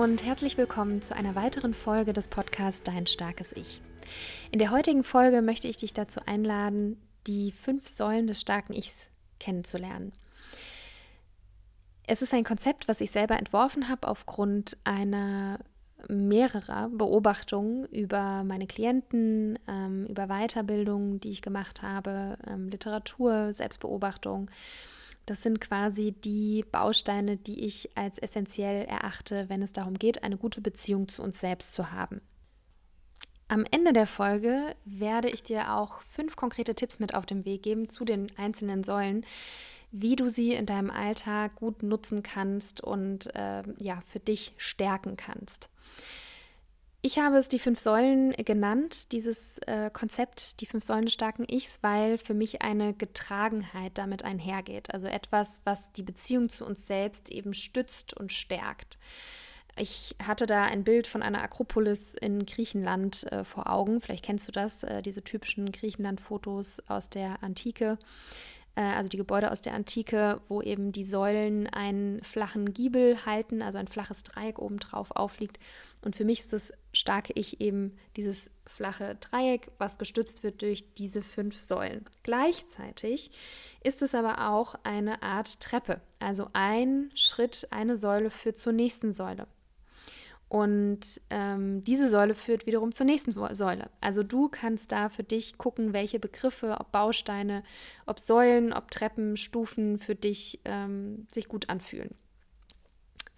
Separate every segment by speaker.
Speaker 1: Und herzlich willkommen zu einer weiteren Folge des Podcasts Dein starkes Ich. In der heutigen Folge möchte ich dich dazu einladen, die fünf Säulen des starken Ichs kennenzulernen. Es ist ein Konzept, was ich selber entworfen habe aufgrund einer mehrerer Beobachtungen über meine Klienten, ähm, über Weiterbildung, die ich gemacht habe, ähm, Literatur, Selbstbeobachtung das sind quasi die Bausteine, die ich als essentiell erachte, wenn es darum geht, eine gute Beziehung zu uns selbst zu haben. Am Ende der Folge werde ich dir auch fünf konkrete Tipps mit auf den Weg geben zu den einzelnen Säulen, wie du sie in deinem Alltag gut nutzen kannst und äh, ja, für dich stärken kannst. Ich habe es die fünf Säulen genannt, dieses äh, Konzept, die fünf Säulen des starken Ichs, weil für mich eine Getragenheit damit einhergeht. Also etwas, was die Beziehung zu uns selbst eben stützt und stärkt. Ich hatte da ein Bild von einer Akropolis in Griechenland äh, vor Augen. Vielleicht kennst du das, äh, diese typischen Griechenland-Fotos aus der Antike. Äh, also die Gebäude aus der Antike, wo eben die Säulen einen flachen Giebel halten, also ein flaches Dreieck obendrauf aufliegt. Und für mich ist das starke Ich eben dieses flache Dreieck, was gestützt wird durch diese fünf Säulen. Gleichzeitig ist es aber auch eine Art Treppe, also ein Schritt, eine Säule führt zur nächsten Säule. Und ähm, diese Säule führt wiederum zur nächsten Säule. Also du kannst da für dich gucken, welche Begriffe, ob Bausteine, ob Säulen, ob Treppen, Stufen für dich ähm, sich gut anfühlen.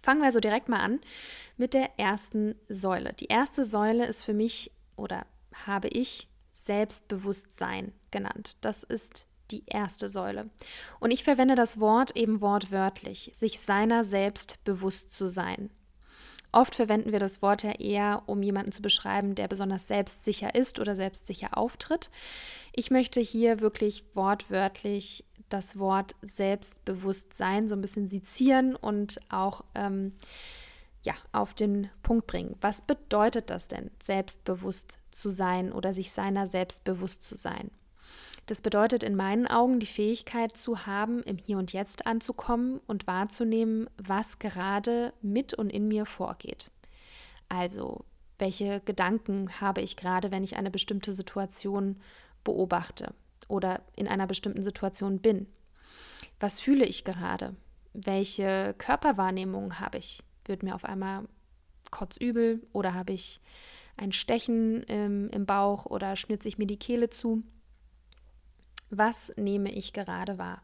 Speaker 1: Fangen wir also direkt mal an mit der ersten Säule. Die erste Säule ist für mich oder habe ich Selbstbewusstsein genannt. Das ist die erste Säule. Und ich verwende das Wort eben wortwörtlich, sich seiner selbst bewusst zu sein. Oft verwenden wir das Wort ja eher, um jemanden zu beschreiben, der besonders selbstsicher ist oder selbstsicher auftritt. Ich möchte hier wirklich wortwörtlich das Wort Selbstbewusstsein so ein bisschen sezieren und auch ähm, ja, auf den Punkt bringen. Was bedeutet das denn, selbstbewusst zu sein oder sich seiner selbstbewusst zu sein? Das bedeutet in meinen Augen die Fähigkeit zu haben, im Hier und Jetzt anzukommen und wahrzunehmen, was gerade mit und in mir vorgeht. Also, welche Gedanken habe ich gerade, wenn ich eine bestimmte Situation beobachte oder in einer bestimmten Situation bin? Was fühle ich gerade? Welche Körperwahrnehmung habe ich? Wird mir auf einmal kotzübel oder habe ich ein Stechen im, im Bauch oder schnürt sich mir die Kehle zu? Was nehme ich gerade wahr?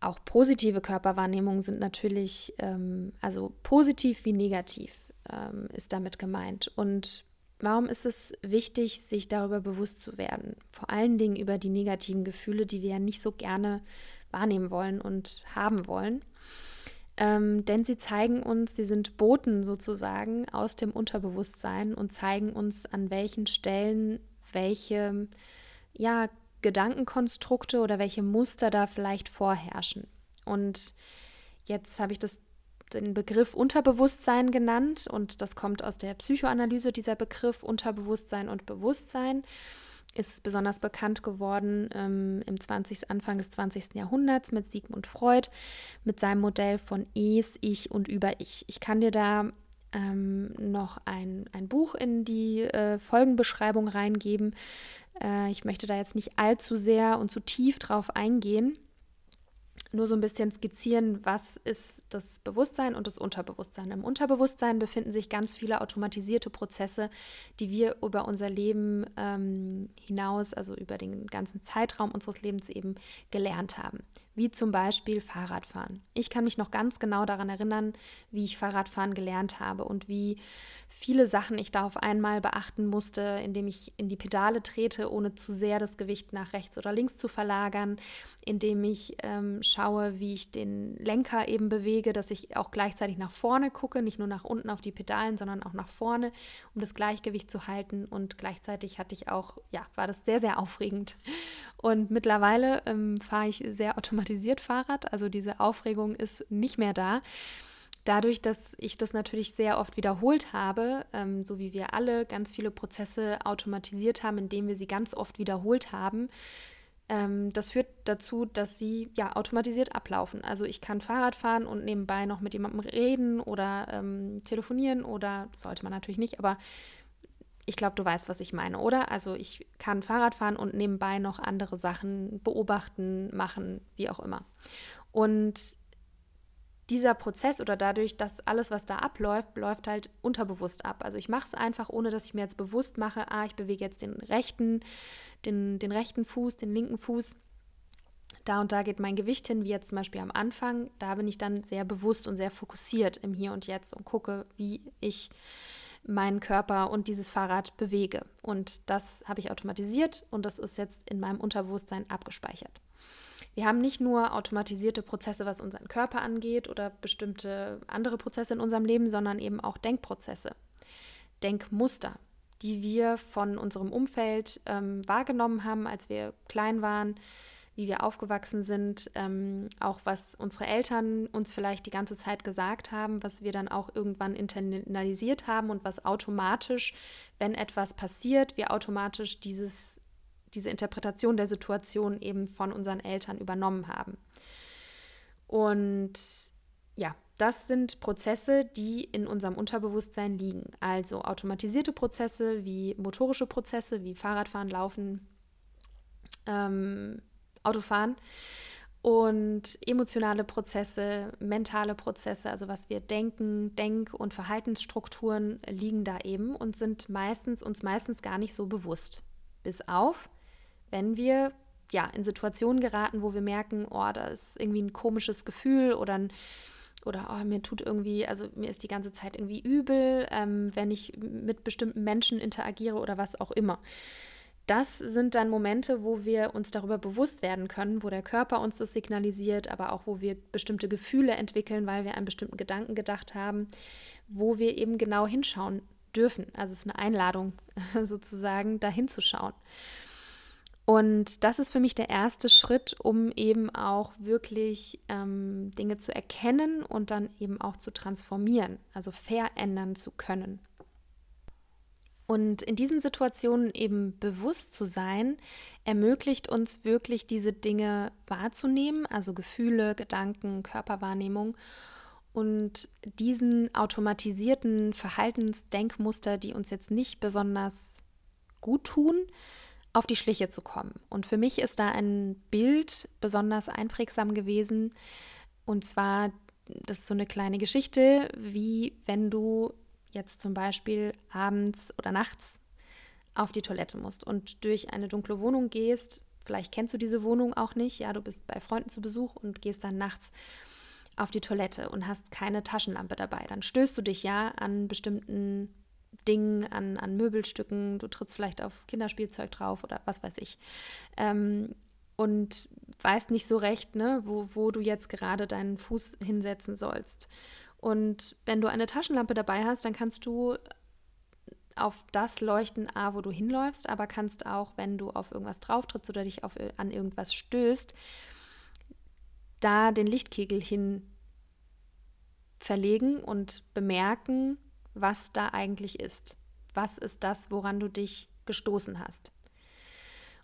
Speaker 1: Auch positive Körperwahrnehmungen sind natürlich, ähm, also positiv wie negativ ähm, ist damit gemeint. Und warum ist es wichtig, sich darüber bewusst zu werden? Vor allen Dingen über die negativen Gefühle, die wir ja nicht so gerne wahrnehmen wollen und haben wollen. Ähm, denn sie zeigen uns, sie sind Boten sozusagen aus dem Unterbewusstsein und zeigen uns, an welchen Stellen welche ja, Gedankenkonstrukte oder welche Muster da vielleicht vorherrschen. Und jetzt habe ich das den Begriff Unterbewusstsein genannt und das kommt aus der Psychoanalyse, dieser Begriff Unterbewusstsein und Bewusstsein ist besonders bekannt geworden ähm, im 20. Anfang des 20. Jahrhunderts mit Sigmund Freud, mit seinem Modell von Es, Ich und Über-Ich. Ich kann dir da ähm, noch ein, ein Buch in die äh, Folgenbeschreibung reingeben. Äh, ich möchte da jetzt nicht allzu sehr und zu tief drauf eingehen. Nur so ein bisschen skizzieren, was ist das Bewusstsein und das Unterbewusstsein. Im Unterbewusstsein befinden sich ganz viele automatisierte Prozesse, die wir über unser Leben ähm, hinaus, also über den ganzen Zeitraum unseres Lebens eben gelernt haben. Wie zum Beispiel Fahrradfahren. Ich kann mich noch ganz genau daran erinnern, wie ich Fahrradfahren gelernt habe und wie viele Sachen ich da auf einmal beachten musste, indem ich in die Pedale trete, ohne zu sehr das Gewicht nach rechts oder links zu verlagern, indem ich ähm, schaue, wie ich den Lenker eben bewege, dass ich auch gleichzeitig nach vorne gucke, nicht nur nach unten auf die Pedalen, sondern auch nach vorne, um das Gleichgewicht zu halten. Und gleichzeitig hatte ich auch, ja, war das sehr, sehr aufregend. Und mittlerweile ähm, fahre ich sehr automatisiert Fahrrad. Also diese Aufregung ist nicht mehr da. Dadurch, dass ich das natürlich sehr oft wiederholt habe, ähm, so wie wir alle ganz viele Prozesse automatisiert haben, indem wir sie ganz oft wiederholt haben, ähm, das führt dazu, dass sie ja automatisiert ablaufen. Also ich kann Fahrrad fahren und nebenbei noch mit jemandem reden oder ähm, telefonieren oder sollte man natürlich nicht, aber ich glaube, du weißt, was ich meine, oder? Also ich kann Fahrrad fahren und nebenbei noch andere Sachen beobachten, machen, wie auch immer. Und dieser Prozess oder dadurch, dass alles, was da abläuft, läuft halt unterbewusst ab. Also ich mache es einfach, ohne dass ich mir jetzt bewusst mache, ah, ich bewege jetzt den rechten, den, den rechten Fuß, den linken Fuß. Da und da geht mein Gewicht hin, wie jetzt zum Beispiel am Anfang. Da bin ich dann sehr bewusst und sehr fokussiert im Hier und Jetzt und gucke, wie ich meinen Körper und dieses Fahrrad bewege. Und das habe ich automatisiert und das ist jetzt in meinem Unterbewusstsein abgespeichert. Wir haben nicht nur automatisierte Prozesse, was unseren Körper angeht oder bestimmte andere Prozesse in unserem Leben, sondern eben auch Denkprozesse, Denkmuster, die wir von unserem Umfeld ähm, wahrgenommen haben, als wir klein waren, wie wir aufgewachsen sind, ähm, auch was unsere Eltern uns vielleicht die ganze Zeit gesagt haben, was wir dann auch irgendwann internalisiert haben und was automatisch, wenn etwas passiert, wir automatisch dieses, diese Interpretation der Situation eben von unseren Eltern übernommen haben. Und ja, das sind Prozesse, die in unserem Unterbewusstsein liegen. Also automatisierte Prozesse wie motorische Prozesse, wie Fahrradfahren, Laufen, ähm, Autofahren. Und emotionale Prozesse, mentale Prozesse, also was wir denken, Denk- und Verhaltensstrukturen liegen da eben und sind meistens uns meistens gar nicht so bewusst. Bis auf, wenn wir ja in Situationen geraten, wo wir merken, oh, da ist irgendwie ein komisches Gefühl oder ein oder oh, mir tut irgendwie, also mir ist die ganze Zeit irgendwie übel, ähm, wenn ich mit bestimmten Menschen interagiere oder was auch immer das sind dann Momente, wo wir uns darüber bewusst werden können, wo der Körper uns das signalisiert, aber auch wo wir bestimmte Gefühle entwickeln, weil wir einen bestimmten Gedanken gedacht haben, wo wir eben genau hinschauen dürfen. Also es ist eine Einladung sozusagen, da hinzuschauen. Und das ist für mich der erste Schritt, um eben auch wirklich ähm, Dinge zu erkennen und dann eben auch zu transformieren, also verändern zu können. Und in diesen Situationen eben bewusst zu sein, ermöglicht uns wirklich diese Dinge wahrzunehmen, also Gefühle, Gedanken, Körperwahrnehmung und diesen automatisierten Verhaltensdenkmuster, die uns jetzt nicht besonders gut tun, auf die Schliche zu kommen. Und für mich ist da ein Bild besonders einprägsam gewesen. Und zwar, das ist so eine kleine Geschichte, wie wenn du jetzt zum Beispiel abends oder nachts auf die Toilette musst und durch eine dunkle Wohnung gehst, vielleicht kennst du diese Wohnung auch nicht, ja, du bist bei Freunden zu Besuch und gehst dann nachts auf die Toilette und hast keine Taschenlampe dabei, dann stößt du dich ja an bestimmten Dingen, an, an Möbelstücken, du trittst vielleicht auf Kinderspielzeug drauf oder was weiß ich. Ähm, und weißt nicht so recht, ne, wo, wo du jetzt gerade deinen Fuß hinsetzen sollst. Und wenn du eine Taschenlampe dabei hast, dann kannst du auf das leuchten, A, wo du hinläufst, aber kannst auch, wenn du auf irgendwas drauf trittst oder dich auf, an irgendwas stößt, da den Lichtkegel hin verlegen und bemerken, was da eigentlich ist. Was ist das, woran du dich gestoßen hast?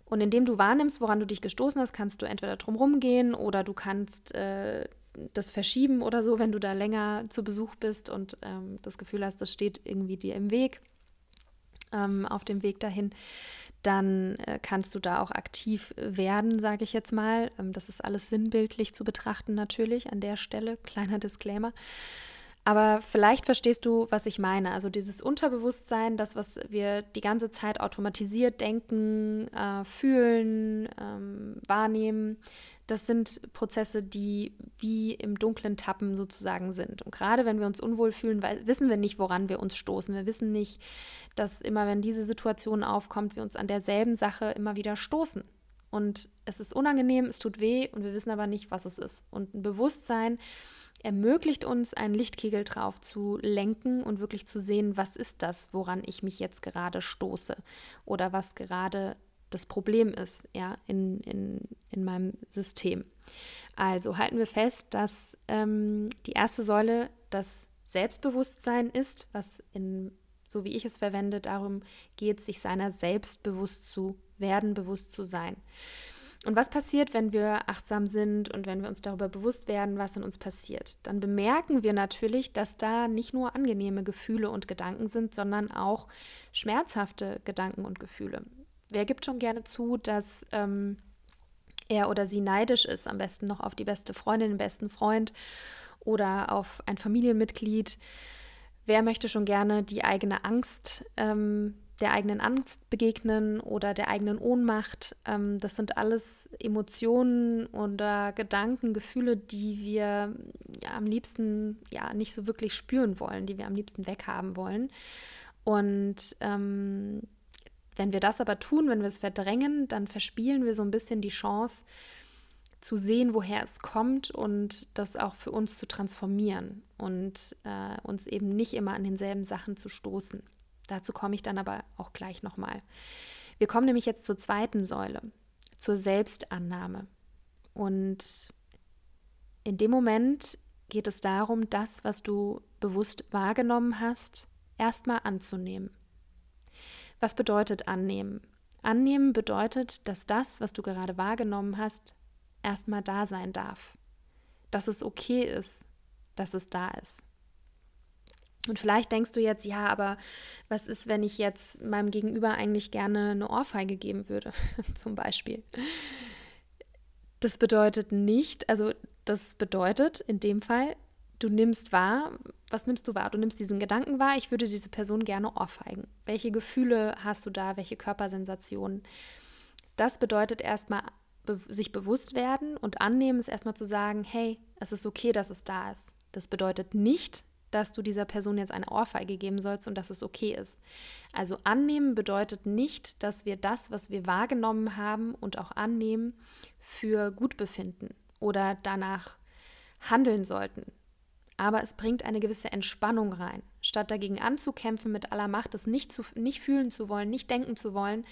Speaker 1: Und indem du wahrnimmst, woran du dich gestoßen hast, kannst du entweder drumherum gehen oder du kannst äh, das verschieben oder so, wenn du da länger zu Besuch bist und ähm, das Gefühl hast, das steht irgendwie dir im Weg, ähm, auf dem Weg dahin, dann äh, kannst du da auch aktiv werden, sage ich jetzt mal. Ähm, das ist alles sinnbildlich zu betrachten natürlich an der Stelle, kleiner Disclaimer. Aber vielleicht verstehst du, was ich meine. Also dieses Unterbewusstsein, das, was wir die ganze Zeit automatisiert denken, äh, fühlen, ähm, wahrnehmen, das sind Prozesse, die wie im dunklen Tappen sozusagen sind. Und gerade wenn wir uns unwohl fühlen, wissen wir nicht, woran wir uns stoßen. Wir wissen nicht, dass immer, wenn diese Situation aufkommt, wir uns an derselben Sache immer wieder stoßen. Und es ist unangenehm, es tut weh und wir wissen aber nicht, was es ist. Und ein Bewusstsein ermöglicht uns, einen Lichtkegel drauf zu lenken und wirklich zu sehen, was ist das, woran ich mich jetzt gerade stoße oder was gerade das Problem ist, ja, in, in, in meinem System. Also halten wir fest, dass ähm, die erste Säule das Selbstbewusstsein ist, was in, so wie ich es verwende, darum geht, sich seiner selbst bewusst zu werden, bewusst zu sein. Und was passiert, wenn wir achtsam sind und wenn wir uns darüber bewusst werden, was in uns passiert? Dann bemerken wir natürlich, dass da nicht nur angenehme Gefühle und Gedanken sind, sondern auch schmerzhafte Gedanken und Gefühle. Wer gibt schon gerne zu, dass ähm, er oder sie neidisch ist, am besten noch auf die beste Freundin, den besten Freund oder auf ein Familienmitglied? Wer möchte schon gerne die eigene Angst ähm, der eigenen Angst begegnen oder der eigenen Ohnmacht. Ähm, das sind alles Emotionen oder Gedanken, Gefühle, die wir ja, am liebsten ja nicht so wirklich spüren wollen, die wir am liebsten weghaben wollen. Und ähm, wenn wir das aber tun, wenn wir es verdrängen, dann verspielen wir so ein bisschen die Chance zu sehen, woher es kommt und das auch für uns zu transformieren und äh, uns eben nicht immer an denselben Sachen zu stoßen. Dazu komme ich dann aber auch gleich nochmal. Wir kommen nämlich jetzt zur zweiten Säule, zur Selbstannahme. Und in dem Moment geht es darum, das, was du bewusst wahrgenommen hast, erstmal anzunehmen. Was bedeutet annehmen? Annehmen bedeutet, dass das, was du gerade wahrgenommen hast, erstmal da sein darf. Dass es okay ist, dass es da ist. Und vielleicht denkst du jetzt, ja, aber was ist, wenn ich jetzt meinem Gegenüber eigentlich gerne eine Ohrfeige geben würde, zum Beispiel? Das bedeutet nicht, also das bedeutet in dem Fall, du nimmst wahr, was nimmst du wahr? Du nimmst diesen Gedanken wahr, ich würde diese Person gerne ohrfeigen. Welche Gefühle hast du da, welche Körpersensationen? Das bedeutet erstmal be sich bewusst werden und annehmen ist erstmal zu sagen, hey, es ist okay, dass es da ist. Das bedeutet nicht, dass du dieser Person jetzt eine Ohrfeige geben sollst und dass es okay ist. Also annehmen bedeutet nicht, dass wir das, was wir wahrgenommen haben und auch annehmen, für gut befinden oder danach handeln sollten. Aber es bringt eine gewisse Entspannung rein. Statt dagegen anzukämpfen mit aller Macht, es nicht, zu, nicht fühlen zu wollen, nicht denken zu wollen,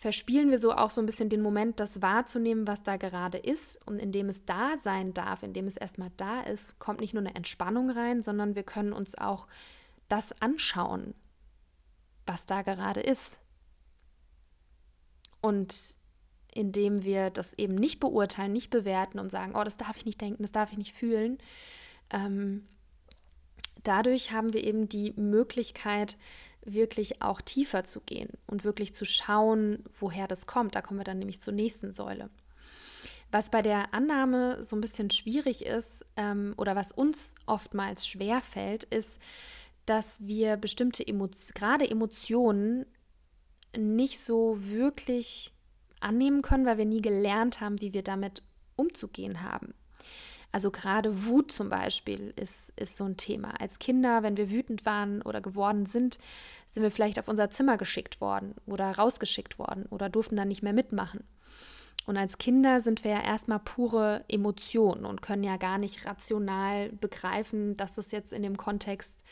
Speaker 1: verspielen wir so auch so ein bisschen den Moment, das wahrzunehmen, was da gerade ist. Und indem es da sein darf, indem es erstmal da ist, kommt nicht nur eine Entspannung rein, sondern wir können uns auch das anschauen, was da gerade ist. Und indem wir das eben nicht beurteilen, nicht bewerten und sagen, oh, das darf ich nicht denken, das darf ich nicht fühlen, ähm, dadurch haben wir eben die Möglichkeit, wirklich auch tiefer zu gehen und wirklich zu schauen, woher das kommt. Da kommen wir dann nämlich zur nächsten Säule. Was bei der Annahme so ein bisschen schwierig ist ähm, oder was uns oftmals schwer fällt, ist, dass wir bestimmte Emotionen, gerade Emotionen nicht so wirklich annehmen können, weil wir nie gelernt haben, wie wir damit umzugehen haben. Also gerade Wut zum Beispiel ist, ist so ein Thema. Als Kinder, wenn wir wütend waren oder geworden sind, sind wir vielleicht auf unser Zimmer geschickt worden oder rausgeschickt worden oder durften dann nicht mehr mitmachen. Und als Kinder sind wir ja erstmal pure Emotionen und können ja gar nicht rational begreifen, dass das jetzt in dem Kontext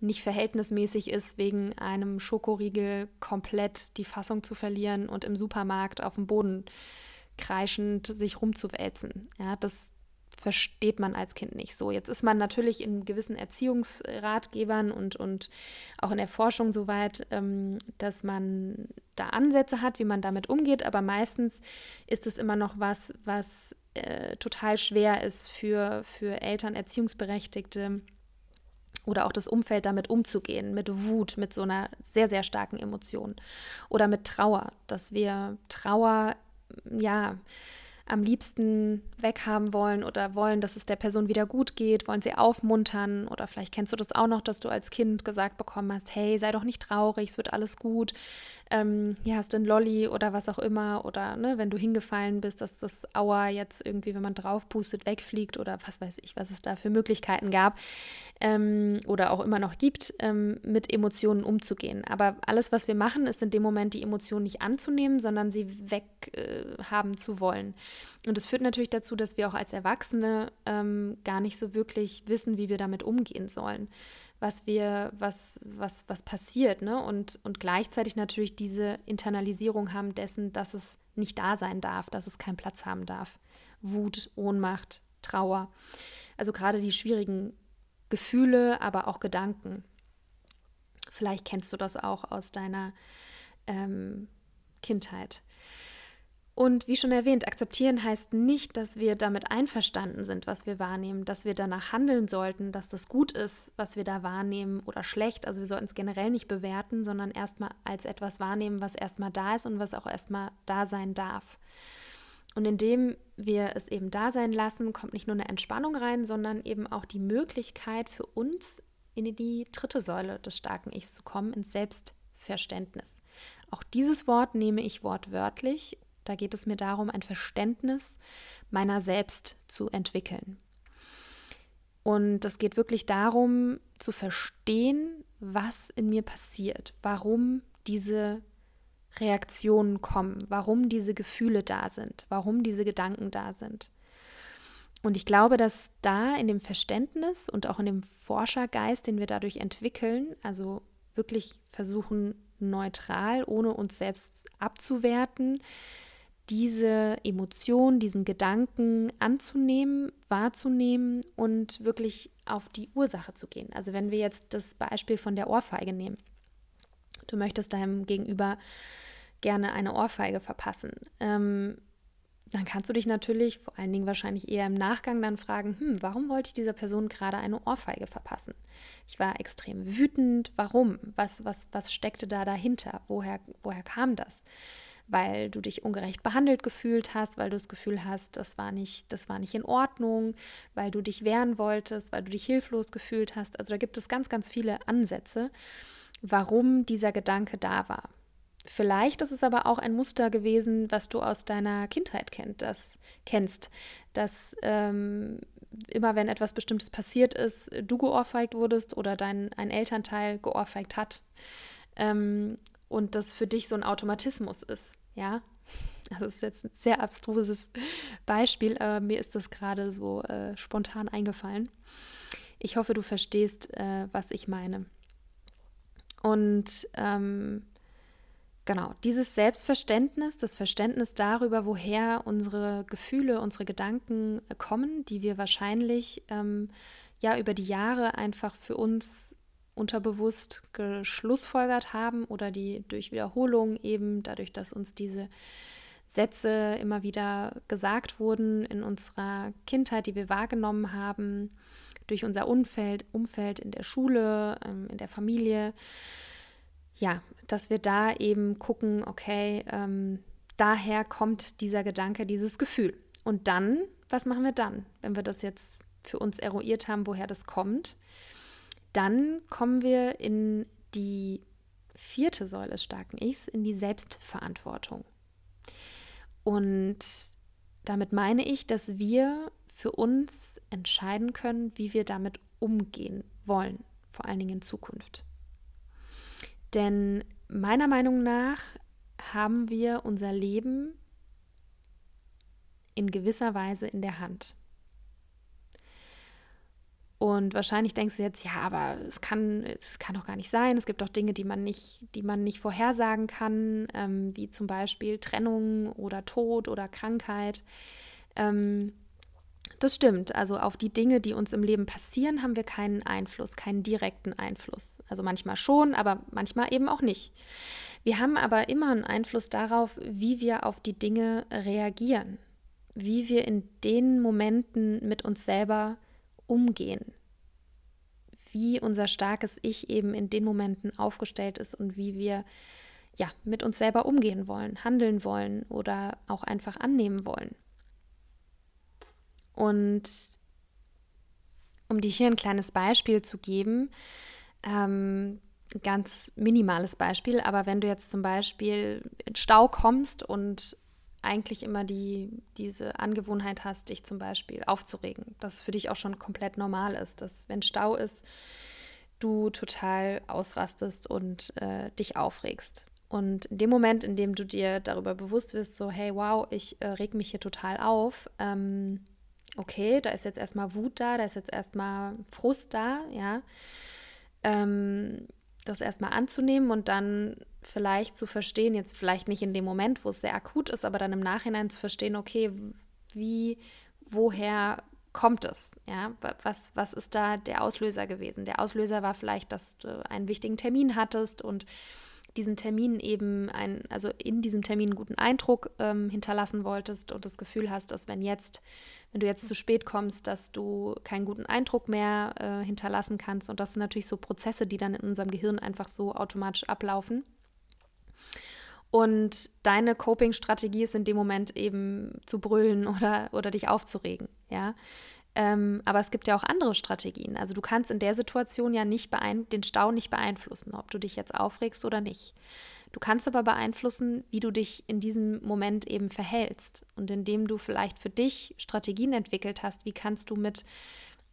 Speaker 1: nicht verhältnismäßig ist, wegen einem Schokoriegel komplett die Fassung zu verlieren und im Supermarkt auf dem Boden kreischend sich rumzuwälzen. Ja, das, versteht man als Kind nicht so. Jetzt ist man natürlich in gewissen Erziehungsratgebern und, und auch in der Forschung so weit, ähm, dass man da Ansätze hat, wie man damit umgeht, aber meistens ist es immer noch was, was äh, total schwer ist für, für Eltern, Erziehungsberechtigte oder auch das Umfeld damit umzugehen, mit Wut, mit so einer sehr, sehr starken Emotion oder mit Trauer, dass wir Trauer, ja, am liebsten weghaben wollen oder wollen, dass es der Person wieder gut geht, wollen sie aufmuntern oder vielleicht kennst du das auch noch, dass du als Kind gesagt bekommen hast, hey, sei doch nicht traurig, es wird alles gut, ähm, hier hast du ein Lolli oder was auch immer oder ne, wenn du hingefallen bist, dass das Aua jetzt irgendwie, wenn man drauf pustet, wegfliegt oder was weiß ich, was es da für Möglichkeiten gab ähm, oder auch immer noch gibt, ähm, mit Emotionen umzugehen. Aber alles, was wir machen, ist in dem Moment die Emotionen nicht anzunehmen, sondern sie weghaben äh, zu wollen. Und das führt natürlich dazu, dass wir auch als Erwachsene ähm, gar nicht so wirklich wissen, wie wir damit umgehen sollen was wir, was, was, was passiert, ne? Und, und gleichzeitig natürlich diese Internalisierung haben dessen, dass es nicht da sein darf, dass es keinen Platz haben darf. Wut, Ohnmacht, Trauer. Also gerade die schwierigen Gefühle, aber auch Gedanken. Vielleicht kennst du das auch aus deiner ähm, Kindheit. Und wie schon erwähnt, akzeptieren heißt nicht, dass wir damit einverstanden sind, was wir wahrnehmen, dass wir danach handeln sollten, dass das gut ist, was wir da wahrnehmen oder schlecht. Also wir sollten es generell nicht bewerten, sondern erstmal als etwas wahrnehmen, was erstmal da ist und was auch erstmal da sein darf. Und indem wir es eben da sein lassen, kommt nicht nur eine Entspannung rein, sondern eben auch die Möglichkeit für uns in die dritte Säule des starken Ichs zu kommen, ins Selbstverständnis. Auch dieses Wort nehme ich wortwörtlich da geht es mir darum, ein Verständnis meiner selbst zu entwickeln. Und es geht wirklich darum, zu verstehen, was in mir passiert, warum diese Reaktionen kommen, warum diese Gefühle da sind, warum diese Gedanken da sind. Und ich glaube, dass da in dem Verständnis und auch in dem Forschergeist, den wir dadurch entwickeln, also wirklich versuchen, neutral, ohne uns selbst abzuwerten, diese Emotion, diesen Gedanken anzunehmen, wahrzunehmen und wirklich auf die Ursache zu gehen. Also wenn wir jetzt das Beispiel von der Ohrfeige nehmen. Du möchtest deinem Gegenüber gerne eine Ohrfeige verpassen. Ähm, dann kannst du dich natürlich, vor allen Dingen wahrscheinlich eher im Nachgang, dann fragen, hm, warum wollte ich dieser Person gerade eine Ohrfeige verpassen? Ich war extrem wütend. Warum? Was, was, was steckte da dahinter? Woher, woher kam das? weil du dich ungerecht behandelt gefühlt hast, weil du das Gefühl hast, das war nicht, das war nicht in Ordnung, weil du dich wehren wolltest, weil du dich hilflos gefühlt hast. Also da gibt es ganz, ganz viele Ansätze, warum dieser Gedanke da war. Vielleicht ist es aber auch ein Muster gewesen, was du aus deiner Kindheit kennt, das, kennst, dass ähm, immer wenn etwas Bestimmtes passiert ist, du geohrfeigt wurdest oder dein ein Elternteil geohrfeigt hat. Ähm, und das für dich so ein Automatismus ist, ja. Das ist jetzt ein sehr abstruses Beispiel, aber mir ist das gerade so äh, spontan eingefallen. Ich hoffe, du verstehst, äh, was ich meine. Und ähm, genau, dieses Selbstverständnis, das Verständnis darüber, woher unsere Gefühle, unsere Gedanken kommen, die wir wahrscheinlich ähm, ja über die Jahre einfach für uns unterbewusst geschlussfolgert haben oder die durch Wiederholung eben, dadurch, dass uns diese Sätze immer wieder gesagt wurden in unserer Kindheit, die wir wahrgenommen haben, durch unser Umfeld, Umfeld in der Schule, ähm, in der Familie. Ja, dass wir da eben gucken, okay, ähm, daher kommt dieser Gedanke, dieses Gefühl. Und dann, was machen wir dann, wenn wir das jetzt für uns eruiert haben, woher das kommt? Dann kommen wir in die vierte Säule des starken Ichs, in die Selbstverantwortung. Und damit meine ich, dass wir für uns entscheiden können, wie wir damit umgehen wollen, vor allen Dingen in Zukunft. Denn meiner Meinung nach haben wir unser Leben in gewisser Weise in der Hand. Und wahrscheinlich denkst du jetzt, ja, aber es kann, es kann doch gar nicht sein. Es gibt doch Dinge, die man nicht, die man nicht vorhersagen kann, ähm, wie zum Beispiel Trennung oder Tod oder Krankheit. Ähm, das stimmt. Also auf die Dinge, die uns im Leben passieren, haben wir keinen Einfluss, keinen direkten Einfluss. Also manchmal schon, aber manchmal eben auch nicht. Wir haben aber immer einen Einfluss darauf, wie wir auf die Dinge reagieren, wie wir in den Momenten mit uns selber umgehen, wie unser starkes Ich eben in den Momenten aufgestellt ist und wie wir ja mit uns selber umgehen wollen, handeln wollen oder auch einfach annehmen wollen. Und um dir hier ein kleines Beispiel zu geben, ähm, ganz minimales Beispiel, aber wenn du jetzt zum Beispiel in Stau kommst und eigentlich immer die, diese Angewohnheit hast, dich zum Beispiel aufzuregen, dass für dich auch schon komplett normal ist, dass wenn Stau ist, du total ausrastest und äh, dich aufregst. Und in dem Moment, in dem du dir darüber bewusst wirst, so, hey, wow, ich äh, reg mich hier total auf, ähm, okay, da ist jetzt erstmal Wut da, da ist jetzt erstmal Frust da, ja, ähm, das erstmal anzunehmen und dann vielleicht zu verstehen, jetzt vielleicht nicht in dem Moment, wo es sehr akut ist, aber dann im Nachhinein zu verstehen, okay, wie, woher kommt es? Ja, was, was ist da der Auslöser gewesen? Der Auslöser war vielleicht, dass du einen wichtigen Termin hattest und diesen Termin eben ein, also in diesem Termin einen guten Eindruck ähm, hinterlassen wolltest und das Gefühl hast, dass wenn jetzt, wenn du jetzt zu spät kommst, dass du keinen guten Eindruck mehr äh, hinterlassen kannst. Und das sind natürlich so Prozesse, die dann in unserem Gehirn einfach so automatisch ablaufen. Und deine Coping-Strategie ist in dem Moment eben zu brüllen oder, oder dich aufzuregen, ja. Ähm, aber es gibt ja auch andere Strategien. Also du kannst in der Situation ja nicht den Stau nicht beeinflussen, ob du dich jetzt aufregst oder nicht. Du kannst aber beeinflussen, wie du dich in diesem Moment eben verhältst. Und indem du vielleicht für dich Strategien entwickelt hast, wie kannst du mit,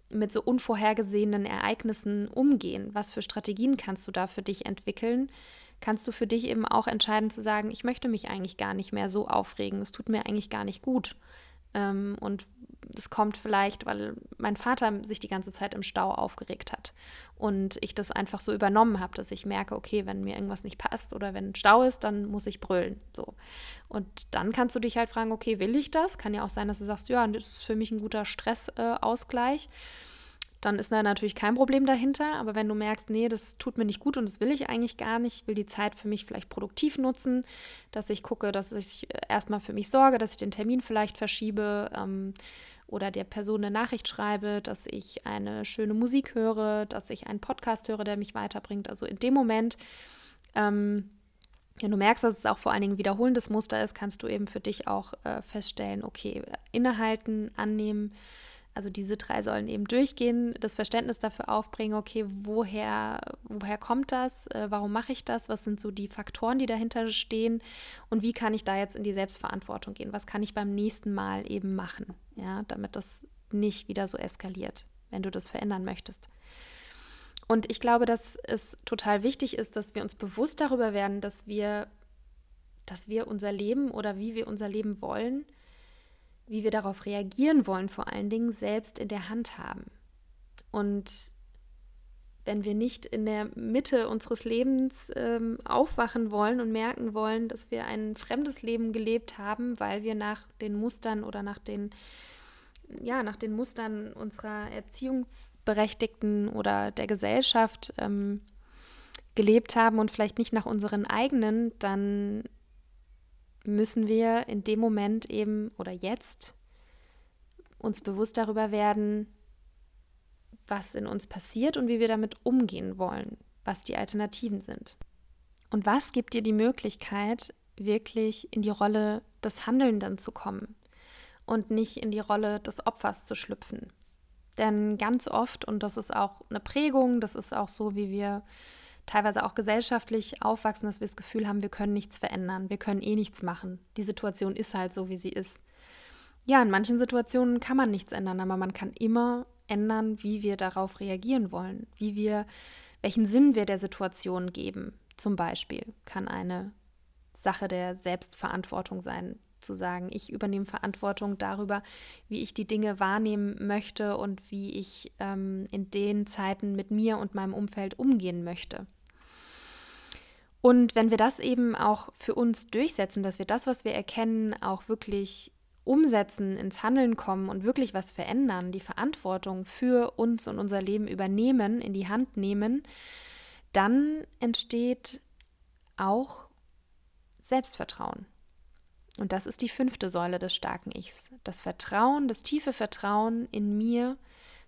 Speaker 1: mit so unvorhergesehenen Ereignissen umgehen? Was für Strategien kannst du da für dich entwickeln? Kannst du für dich eben auch entscheiden zu sagen, ich möchte mich eigentlich gar nicht mehr so aufregen, es tut mir eigentlich gar nicht gut. Ähm, und das kommt vielleicht, weil mein Vater sich die ganze Zeit im Stau aufgeregt hat und ich das einfach so übernommen habe, dass ich merke, okay, wenn mir irgendwas nicht passt oder wenn Stau ist, dann muss ich brüllen. So. Und dann kannst du dich halt fragen, okay, will ich das? Kann ja auch sein, dass du sagst, ja, das ist für mich ein guter Stressausgleich. Äh, dann ist da natürlich kein Problem dahinter. Aber wenn du merkst, nee, das tut mir nicht gut und das will ich eigentlich gar nicht, ich will die Zeit für mich vielleicht produktiv nutzen, dass ich gucke, dass ich erstmal für mich sorge, dass ich den Termin vielleicht verschiebe ähm, oder der Person eine Nachricht schreibe, dass ich eine schöne Musik höre, dass ich einen Podcast höre, der mich weiterbringt. Also in dem Moment, ähm, wenn du merkst, dass es auch vor allen Dingen wiederholendes Muster ist, kannst du eben für dich auch äh, feststellen, okay, innehalten, annehmen, also diese drei sollen eben durchgehen, das Verständnis dafür aufbringen, okay, woher, woher kommt das, äh, warum mache ich das, was sind so die Faktoren, die dahinter stehen? Und wie kann ich da jetzt in die Selbstverantwortung gehen, was kann ich beim nächsten Mal eben machen, ja, damit das nicht wieder so eskaliert, wenn du das verändern möchtest. Und ich glaube, dass es total wichtig ist, dass wir uns bewusst darüber werden, dass wir, dass wir unser Leben oder wie wir unser Leben wollen, wie wir darauf reagieren wollen, vor allen Dingen selbst in der Hand haben. Und wenn wir nicht in der Mitte unseres Lebens ähm, aufwachen wollen und merken wollen, dass wir ein fremdes Leben gelebt haben, weil wir nach den Mustern oder nach den ja, nach den Mustern unserer Erziehungsberechtigten oder der Gesellschaft ähm, gelebt haben und vielleicht nicht nach unseren eigenen, dann müssen wir in dem Moment eben oder jetzt uns bewusst darüber werden, was in uns passiert und wie wir damit umgehen wollen, was die Alternativen sind. Und was gibt dir die Möglichkeit, wirklich in die Rolle des Handelnden zu kommen und nicht in die Rolle des Opfers zu schlüpfen. Denn ganz oft, und das ist auch eine Prägung, das ist auch so, wie wir teilweise auch gesellschaftlich aufwachsen, dass wir das Gefühl haben, wir können nichts verändern, wir können eh nichts machen. Die Situation ist halt so, wie sie ist. Ja, in manchen Situationen kann man nichts ändern, aber man kann immer ändern, wie wir darauf reagieren wollen, wie wir, welchen Sinn wir der Situation geben. Zum Beispiel kann eine Sache der Selbstverantwortung sein, zu sagen, ich übernehme Verantwortung darüber, wie ich die Dinge wahrnehmen möchte und wie ich ähm, in den Zeiten mit mir und meinem Umfeld umgehen möchte. Und wenn wir das eben auch für uns durchsetzen, dass wir das, was wir erkennen, auch wirklich umsetzen, ins Handeln kommen und wirklich was verändern, die Verantwortung für uns und unser Leben übernehmen, in die Hand nehmen, dann entsteht auch Selbstvertrauen. Und das ist die fünfte Säule des starken Ichs. Das Vertrauen, das tiefe Vertrauen in mir,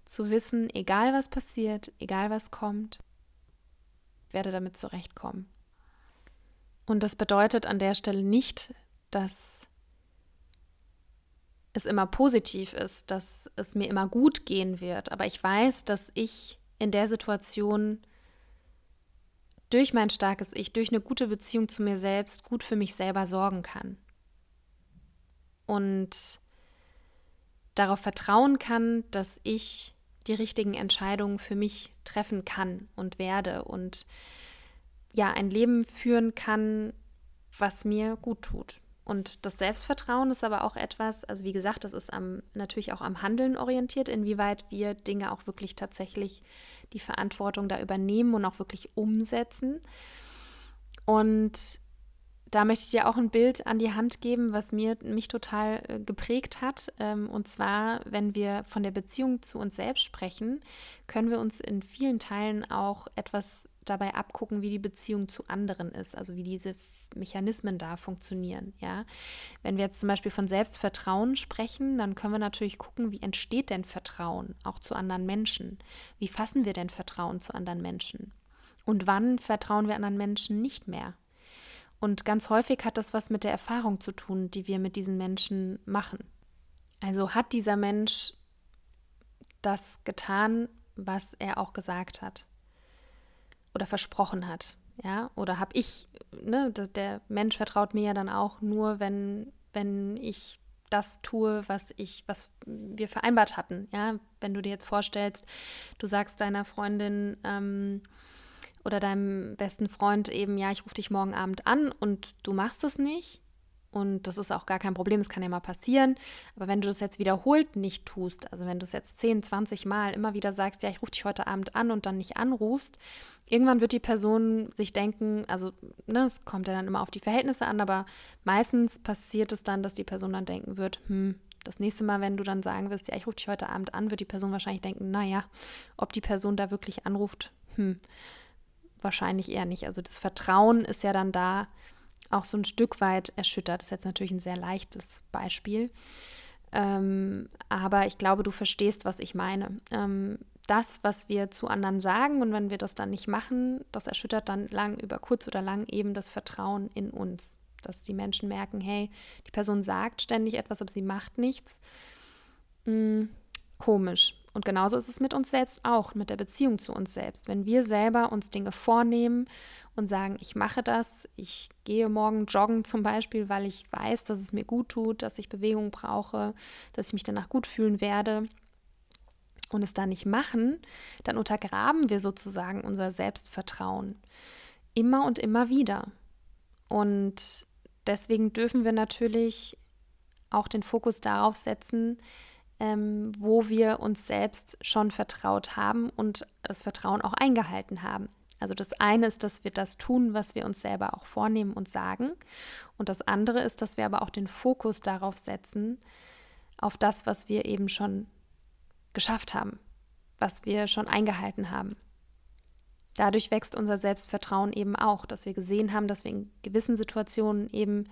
Speaker 1: zu wissen, egal was passiert, egal was kommt, werde damit zurechtkommen. Und das bedeutet an der Stelle nicht, dass es immer positiv ist, dass es mir immer gut gehen wird. Aber ich weiß, dass ich in der Situation durch mein starkes Ich, durch eine gute Beziehung zu mir selbst gut für mich selber sorgen kann. Und darauf vertrauen kann, dass ich die richtigen Entscheidungen für mich treffen kann und werde und ja, ein Leben führen kann, was mir gut tut. Und das Selbstvertrauen ist aber auch etwas, also wie gesagt, das ist am, natürlich auch am Handeln orientiert, inwieweit wir Dinge auch wirklich tatsächlich die Verantwortung da übernehmen und auch wirklich umsetzen. Und da möchte ich dir auch ein Bild an die Hand geben, was mir mich total äh, geprägt hat. Ähm, und zwar, wenn wir von der Beziehung zu uns selbst sprechen, können wir uns in vielen Teilen auch etwas dabei abgucken, wie die Beziehung zu anderen ist, also wie diese Mechanismen da funktionieren. Ja, wenn wir jetzt zum Beispiel von Selbstvertrauen sprechen, dann können wir natürlich gucken, wie entsteht denn Vertrauen auch zu anderen Menschen? Wie fassen wir denn Vertrauen zu anderen Menschen? Und wann vertrauen wir anderen Menschen nicht mehr? Und ganz häufig hat das was mit der Erfahrung zu tun, die wir mit diesen Menschen machen. Also hat dieser Mensch das getan, was er auch gesagt hat oder versprochen hat. Ja, oder habe ich, ne, der Mensch vertraut mir ja dann auch nur, wenn, wenn ich das tue, was ich, was wir vereinbart hatten. Ja, wenn du dir jetzt vorstellst, du sagst deiner Freundin ähm, oder deinem besten Freund eben, ja, ich rufe dich morgen Abend an und du machst es nicht, und das ist auch gar kein Problem, es kann ja mal passieren. Aber wenn du das jetzt wiederholt nicht tust, also wenn du es jetzt 10, 20 Mal immer wieder sagst, ja, ich rufe dich heute Abend an und dann nicht anrufst, irgendwann wird die Person sich denken, also ne, es kommt ja dann immer auf die Verhältnisse an, aber meistens passiert es dann, dass die Person dann denken wird, hm, das nächste Mal, wenn du dann sagen wirst, ja, ich rufe dich heute Abend an, wird die Person wahrscheinlich denken, naja, ob die Person da wirklich anruft, hm, wahrscheinlich eher nicht. Also das Vertrauen ist ja dann da, auch so ein Stück weit erschüttert. Das ist jetzt natürlich ein sehr leichtes Beispiel. Ähm, aber ich glaube, du verstehst, was ich meine. Ähm, das, was wir zu anderen sagen und wenn wir das dann nicht machen, das erschüttert dann lang über kurz oder lang eben das Vertrauen in uns. Dass die Menschen merken, hey, die Person sagt ständig etwas, aber sie macht nichts. Hm, komisch. Und genauso ist es mit uns selbst auch, mit der Beziehung zu uns selbst. Wenn wir selber uns Dinge vornehmen und sagen, ich mache das, ich gehe morgen joggen zum Beispiel, weil ich weiß, dass es mir gut tut, dass ich Bewegung brauche, dass ich mich danach gut fühlen werde und es dann nicht machen, dann untergraben wir sozusagen unser Selbstvertrauen immer und immer wieder. Und deswegen dürfen wir natürlich auch den Fokus darauf setzen, ähm, wo wir uns selbst schon vertraut haben und das Vertrauen auch eingehalten haben. Also das eine ist, dass wir das tun, was wir uns selber auch vornehmen und sagen. Und das andere ist, dass wir aber auch den Fokus darauf setzen, auf das, was wir eben schon geschafft haben, was wir schon eingehalten haben. Dadurch wächst unser Selbstvertrauen eben auch, dass wir gesehen haben, dass wir in gewissen Situationen eben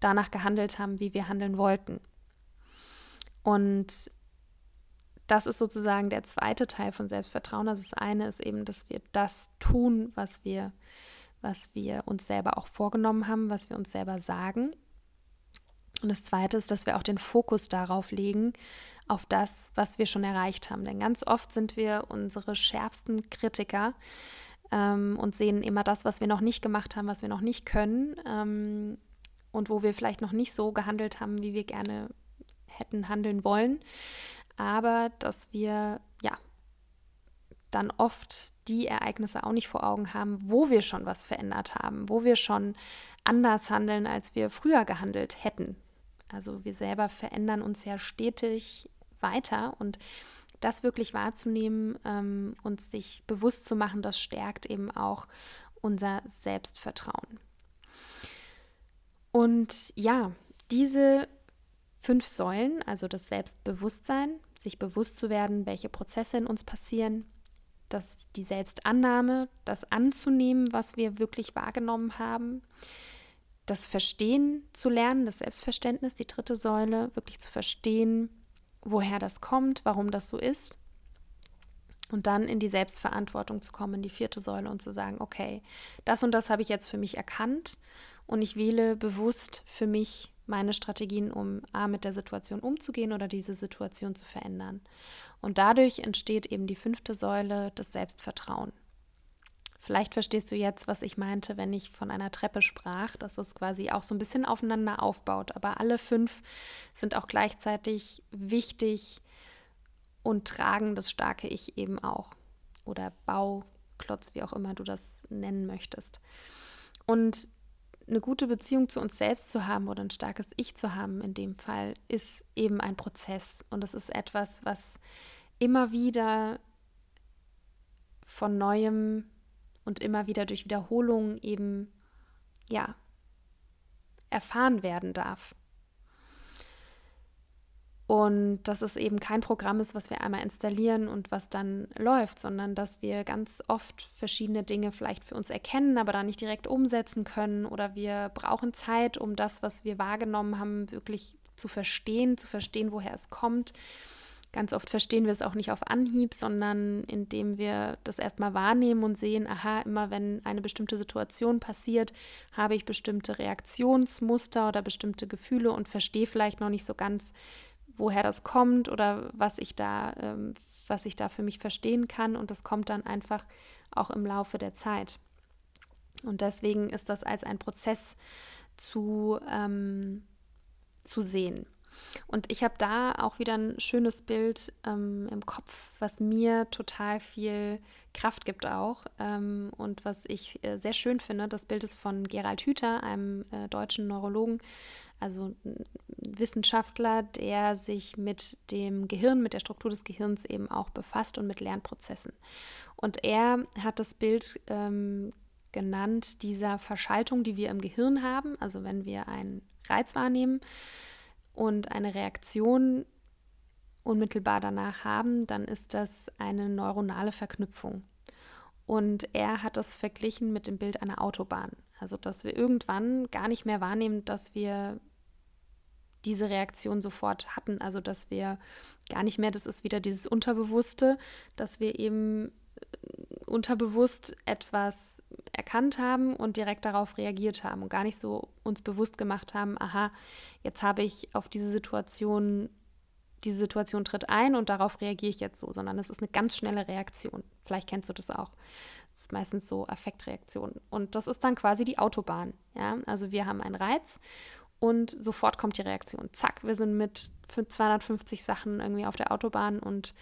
Speaker 1: danach gehandelt haben, wie wir handeln wollten. Und das ist sozusagen der zweite Teil von Selbstvertrauen. Also das eine ist eben, dass wir das tun, was wir, was wir uns selber auch vorgenommen haben, was wir uns selber sagen. Und das zweite ist, dass wir auch den Fokus darauf legen, auf das, was wir schon erreicht haben. Denn ganz oft sind wir unsere schärfsten Kritiker ähm, und sehen immer das, was wir noch nicht gemacht haben, was wir noch nicht können ähm, und wo wir vielleicht noch nicht so gehandelt haben, wie wir gerne hätten handeln wollen, aber dass wir ja dann oft die Ereignisse auch nicht vor Augen haben, wo wir schon was verändert haben, wo wir schon anders handeln, als wir früher gehandelt hätten. Also wir selber verändern uns ja stetig weiter und das wirklich wahrzunehmen, ähm, uns sich bewusst zu machen, das stärkt eben auch unser Selbstvertrauen. Und ja, diese fünf Säulen, also das Selbstbewusstsein, sich bewusst zu werden, welche Prozesse in uns passieren, das, die Selbstannahme, das anzunehmen, was wir wirklich wahrgenommen haben, das Verstehen zu lernen, das Selbstverständnis, die dritte Säule, wirklich zu verstehen, woher das kommt, warum das so ist. Und dann in die Selbstverantwortung zu kommen, die vierte Säule und zu sagen, okay, das und das habe ich jetzt für mich erkannt und ich wähle bewusst für mich meine Strategien, um A, mit der Situation umzugehen oder diese Situation zu verändern. Und dadurch entsteht eben die fünfte Säule, das Selbstvertrauen. Vielleicht verstehst du jetzt, was ich meinte, wenn ich von einer Treppe sprach, dass es quasi auch so ein bisschen aufeinander aufbaut. Aber alle fünf sind auch gleichzeitig wichtig und tragen das starke Ich eben auch. Oder Bauklotz, wie auch immer du das nennen möchtest. Und eine gute Beziehung zu uns selbst zu haben oder ein starkes Ich zu haben in dem Fall, ist eben ein Prozess. Und es ist etwas, was immer wieder von neuem und immer wieder durch Wiederholung eben, ja, erfahren werden darf. Und dass es eben kein Programm ist, was wir einmal installieren und was dann läuft, sondern dass wir ganz oft verschiedene Dinge vielleicht für uns erkennen, aber dann nicht direkt umsetzen können oder wir brauchen Zeit, um das, was wir wahrgenommen haben, wirklich zu verstehen, zu verstehen, woher es kommt. Ganz oft verstehen wir es auch nicht auf Anhieb, sondern indem wir das erstmal wahrnehmen und sehen, aha, immer wenn eine bestimmte Situation passiert, habe ich bestimmte Reaktionsmuster oder bestimmte Gefühle und verstehe vielleicht noch nicht so ganz, woher das kommt oder was ich da, ähm, was ich da für mich verstehen kann. Und das kommt dann einfach auch im Laufe der Zeit. Und deswegen ist das als ein Prozess zu, ähm, zu sehen. Und ich habe da auch wieder ein schönes Bild ähm, im Kopf, was mir total viel Kraft gibt auch ähm, und was ich äh, sehr schön finde. Das Bild ist von Gerald Hüther, einem äh, deutschen Neurologen, also Wissenschaftler, der sich mit dem Gehirn, mit der Struktur des Gehirns eben auch befasst und mit Lernprozessen. Und er hat das Bild ähm, genannt dieser Verschaltung, die wir im Gehirn haben. Also wenn wir einen Reiz wahrnehmen und eine Reaktion unmittelbar danach haben, dann ist das eine neuronale Verknüpfung. Und er hat das verglichen mit dem Bild einer Autobahn. Also, dass wir irgendwann gar nicht mehr wahrnehmen, dass wir diese Reaktion sofort hatten. Also, dass wir gar nicht mehr, das ist wieder dieses Unterbewusste, dass wir eben äh, unterbewusst etwas erkannt haben und direkt darauf reagiert haben und gar nicht so uns bewusst gemacht haben, aha, jetzt habe ich auf diese Situation, diese Situation tritt ein und darauf reagiere ich jetzt so, sondern es ist eine ganz schnelle Reaktion. Vielleicht kennst du das auch. Das ist meistens so Affektreaktion. Und das ist dann quasi die Autobahn. Ja? Also wir haben einen Reiz und sofort kommt die Reaktion. Zack, wir sind mit 250 Sachen irgendwie auf der Autobahn und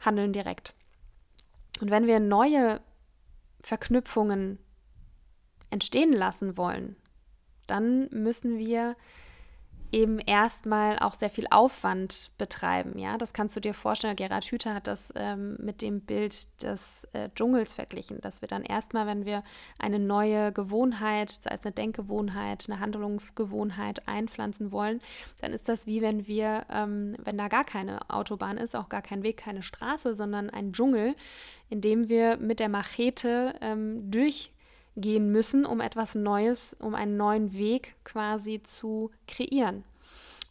Speaker 1: handeln direkt. Und wenn wir neue Verknüpfungen entstehen lassen wollen, dann müssen wir eben erstmal auch sehr viel Aufwand betreiben. Ja, das kannst du dir vorstellen. Gerhard Hüther hat das ähm, mit dem Bild des äh, Dschungels verglichen, dass wir dann erstmal, wenn wir eine neue Gewohnheit, sei es eine Denkgewohnheit, eine Handlungsgewohnheit einpflanzen wollen, dann ist das wie wenn wir, ähm, wenn da gar keine Autobahn ist, auch gar kein Weg, keine Straße, sondern ein Dschungel, in dem wir mit der Machete ähm, durch gehen müssen, um etwas Neues, um einen neuen Weg quasi zu kreieren.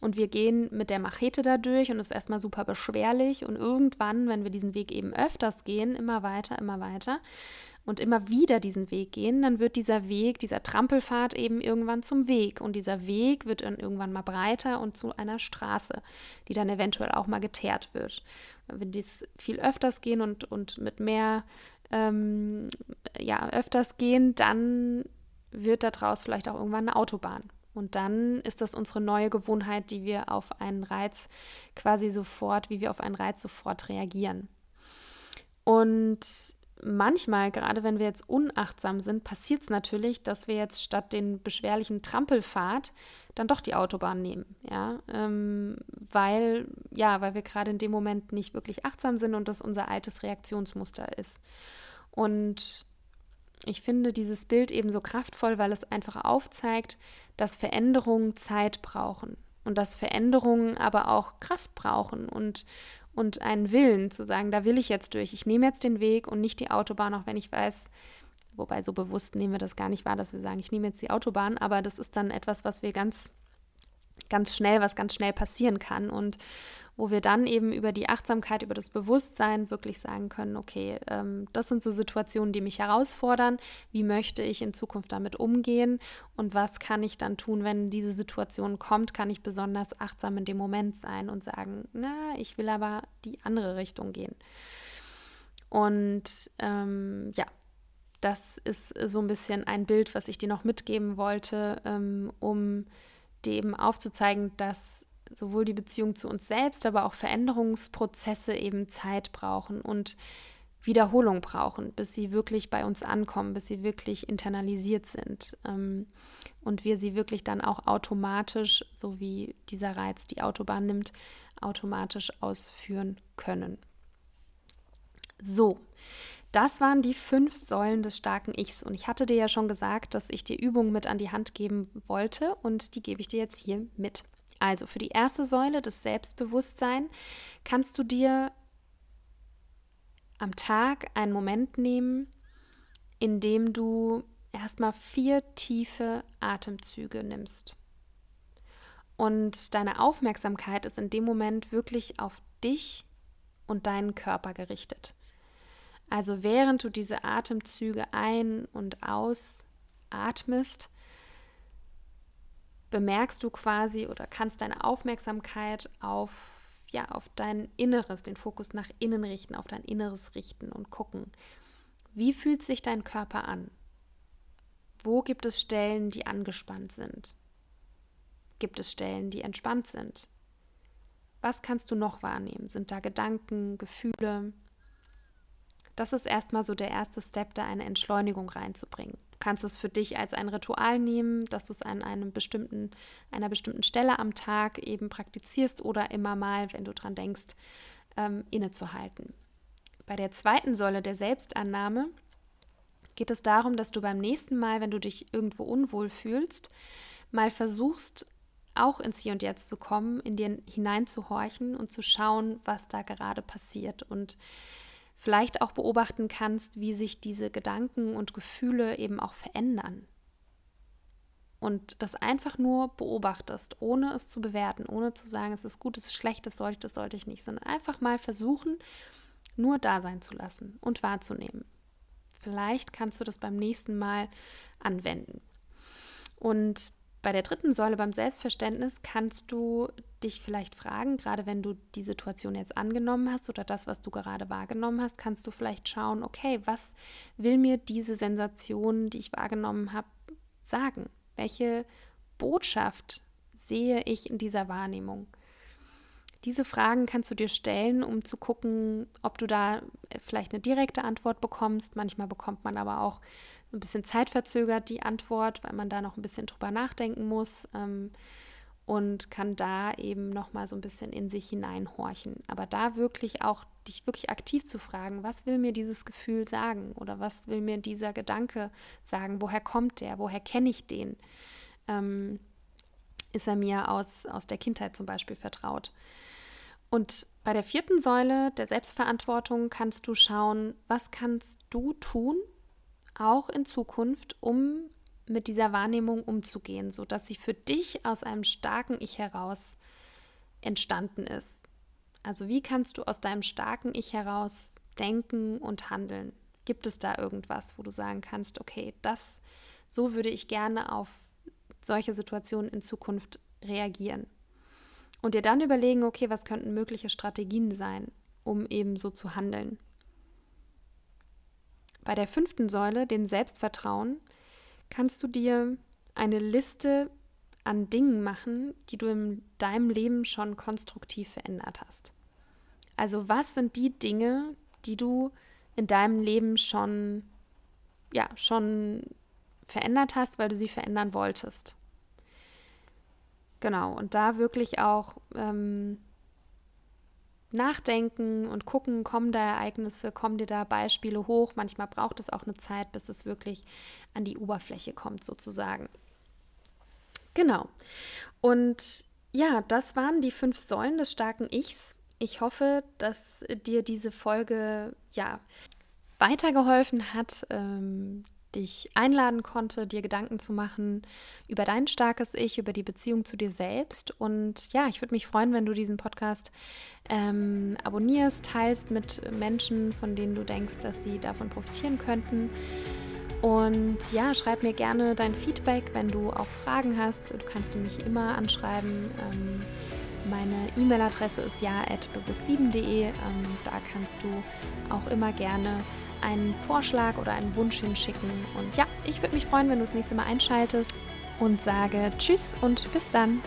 Speaker 1: Und wir gehen mit der Machete da durch und es ist erstmal super beschwerlich. Und irgendwann, wenn wir diesen Weg eben öfters gehen, immer weiter, immer weiter und immer wieder diesen Weg gehen, dann wird dieser Weg, dieser Trampelpfad eben irgendwann zum Weg. Und dieser Weg wird dann irgendwann mal breiter und zu einer Straße, die dann eventuell auch mal geteert wird. Wenn wir dies viel öfters gehen und, und mit mehr ähm, ja, öfters gehen, dann wird daraus vielleicht auch irgendwann eine Autobahn. Und dann ist das unsere neue Gewohnheit, die wir auf einen Reiz quasi sofort, wie wir auf einen Reiz sofort reagieren. Und manchmal, gerade wenn wir jetzt unachtsam sind, passiert es natürlich, dass wir jetzt statt den beschwerlichen Trampelpfad dann doch die Autobahn nehmen, ja, ähm, weil ja, weil wir gerade in dem Moment nicht wirklich achtsam sind und das unser altes Reaktionsmuster ist. Und ich finde dieses Bild eben so kraftvoll, weil es einfach aufzeigt, dass Veränderungen Zeit brauchen und dass Veränderungen aber auch Kraft brauchen und, und einen Willen zu sagen, da will ich jetzt durch. Ich nehme jetzt den Weg und nicht die Autobahn, auch wenn ich weiß, wobei so bewusst nehmen wir das gar nicht wahr, dass wir sagen, ich nehme jetzt die Autobahn, aber das ist dann etwas, was wir ganz, ganz schnell, was ganz schnell passieren kann. Und wo wir dann eben über die Achtsamkeit, über das Bewusstsein wirklich sagen können, okay, ähm, das sind so Situationen, die mich herausfordern. Wie möchte ich in Zukunft damit umgehen? Und was kann ich dann tun, wenn diese Situation kommt? Kann ich besonders achtsam in dem Moment sein und sagen, na, ich will aber die andere Richtung gehen. Und ähm, ja, das ist so ein bisschen ein Bild, was ich dir noch mitgeben wollte, ähm, um eben aufzuzeigen, dass sowohl die Beziehung zu uns selbst, aber auch Veränderungsprozesse eben Zeit brauchen und Wiederholung brauchen, bis sie wirklich bei uns ankommen, bis sie wirklich internalisiert sind ähm, und wir sie wirklich dann auch automatisch, so wie dieser Reiz die Autobahn nimmt, automatisch ausführen können. So, das waren die fünf Säulen des starken Ichs. Und ich hatte dir ja schon gesagt, dass ich dir Übungen mit an die Hand geben wollte und die gebe ich dir jetzt hier mit. Also für die erste Säule, das Selbstbewusstsein, kannst du dir am Tag einen Moment nehmen, in dem du erstmal vier tiefe Atemzüge nimmst. Und deine Aufmerksamkeit ist in dem Moment wirklich auf dich und deinen Körper gerichtet. Also während du diese Atemzüge ein- und ausatmest, bemerkst du quasi oder kannst deine Aufmerksamkeit auf ja, auf dein Inneres, den Fokus nach innen richten, auf dein Inneres richten und gucken, wie fühlt sich dein Körper an? Wo gibt es Stellen, die angespannt sind? Gibt es Stellen, die entspannt sind? Was kannst du noch wahrnehmen? Sind da Gedanken, Gefühle? Das ist erstmal so der erste Step, da eine Entschleunigung reinzubringen kannst es für dich als ein Ritual nehmen, dass du es an einem bestimmten, einer bestimmten Stelle am Tag eben praktizierst oder immer mal, wenn du dran denkst, ähm, innezuhalten. Bei der zweiten Säule der Selbstannahme geht es darum, dass du beim nächsten Mal, wenn du dich irgendwo unwohl fühlst, mal versuchst, auch ins Hier und Jetzt zu kommen, in dir hineinzuhorchen und zu schauen, was da gerade passiert und vielleicht auch beobachten kannst, wie sich diese Gedanken und Gefühle eben auch verändern. Und das einfach nur beobachtest, ohne es zu bewerten, ohne zu sagen, es ist gut, es ist schlecht, das sollte ich, das sollte ich nicht, sondern einfach mal versuchen, nur da sein zu lassen und wahrzunehmen. Vielleicht kannst du das beim nächsten Mal anwenden. Und bei der dritten Säule beim Selbstverständnis kannst du dich vielleicht fragen, gerade wenn du die Situation jetzt angenommen hast oder das, was du gerade wahrgenommen hast, kannst du vielleicht schauen, okay, was will mir diese Sensation, die ich wahrgenommen habe, sagen? Welche Botschaft sehe ich in dieser Wahrnehmung? Diese Fragen kannst du dir stellen, um zu gucken, ob du da vielleicht eine direkte Antwort bekommst. Manchmal bekommt man aber auch ein bisschen zeitverzögert die Antwort, weil man da noch ein bisschen drüber nachdenken muss ähm, und kann da eben noch mal so ein bisschen in sich hineinhorchen. Aber da wirklich auch dich wirklich aktiv zu fragen, was will mir dieses Gefühl sagen oder was will mir dieser Gedanke sagen? Woher kommt der? Woher kenne ich den? Ähm, ist er mir aus, aus der Kindheit zum Beispiel vertraut? Und bei der vierten Säule der Selbstverantwortung kannst du schauen, was kannst du tun, auch in Zukunft, um mit dieser Wahrnehmung umzugehen, sodass sie für dich aus einem starken Ich heraus entstanden ist. Also wie kannst du aus deinem starken Ich heraus denken und handeln? Gibt es da irgendwas, wo du sagen kannst, okay, das, so würde ich gerne auf solche Situationen in Zukunft reagieren? Und dir dann überlegen, okay, was könnten mögliche Strategien sein, um eben so zu handeln? Bei der fünften Säule, dem Selbstvertrauen, kannst du dir eine Liste an Dingen machen, die du in deinem Leben schon konstruktiv verändert hast. Also was sind die Dinge, die du in deinem Leben schon, ja, schon verändert hast, weil du sie verändern wolltest? Genau, und da wirklich auch ähm, nachdenken und gucken, kommen da Ereignisse, kommen dir da Beispiele hoch. Manchmal braucht es auch eine Zeit, bis es wirklich an die Oberfläche kommt, sozusagen. Genau. Und ja, das waren die fünf Säulen des starken Ichs. Ich hoffe, dass dir diese Folge ja weitergeholfen hat, ähm, dich einladen konnte, dir Gedanken zu machen über dein starkes Ich, über die Beziehung zu dir selbst. Und ja, ich würde mich freuen, wenn du diesen Podcast ähm, abonnierst, teilst mit Menschen, von denen du denkst, dass sie davon profitieren könnten. Und ja, schreib mir gerne dein Feedback, wenn du auch Fragen hast. Du kannst du mich immer anschreiben. Ähm, meine E-Mail-Adresse ist ja bewusstlieben.de. Ähm, da kannst du auch immer gerne einen Vorschlag oder einen Wunsch hinschicken. Und ja, ich würde mich freuen, wenn du das nächste Mal einschaltest und sage Tschüss und bis dann.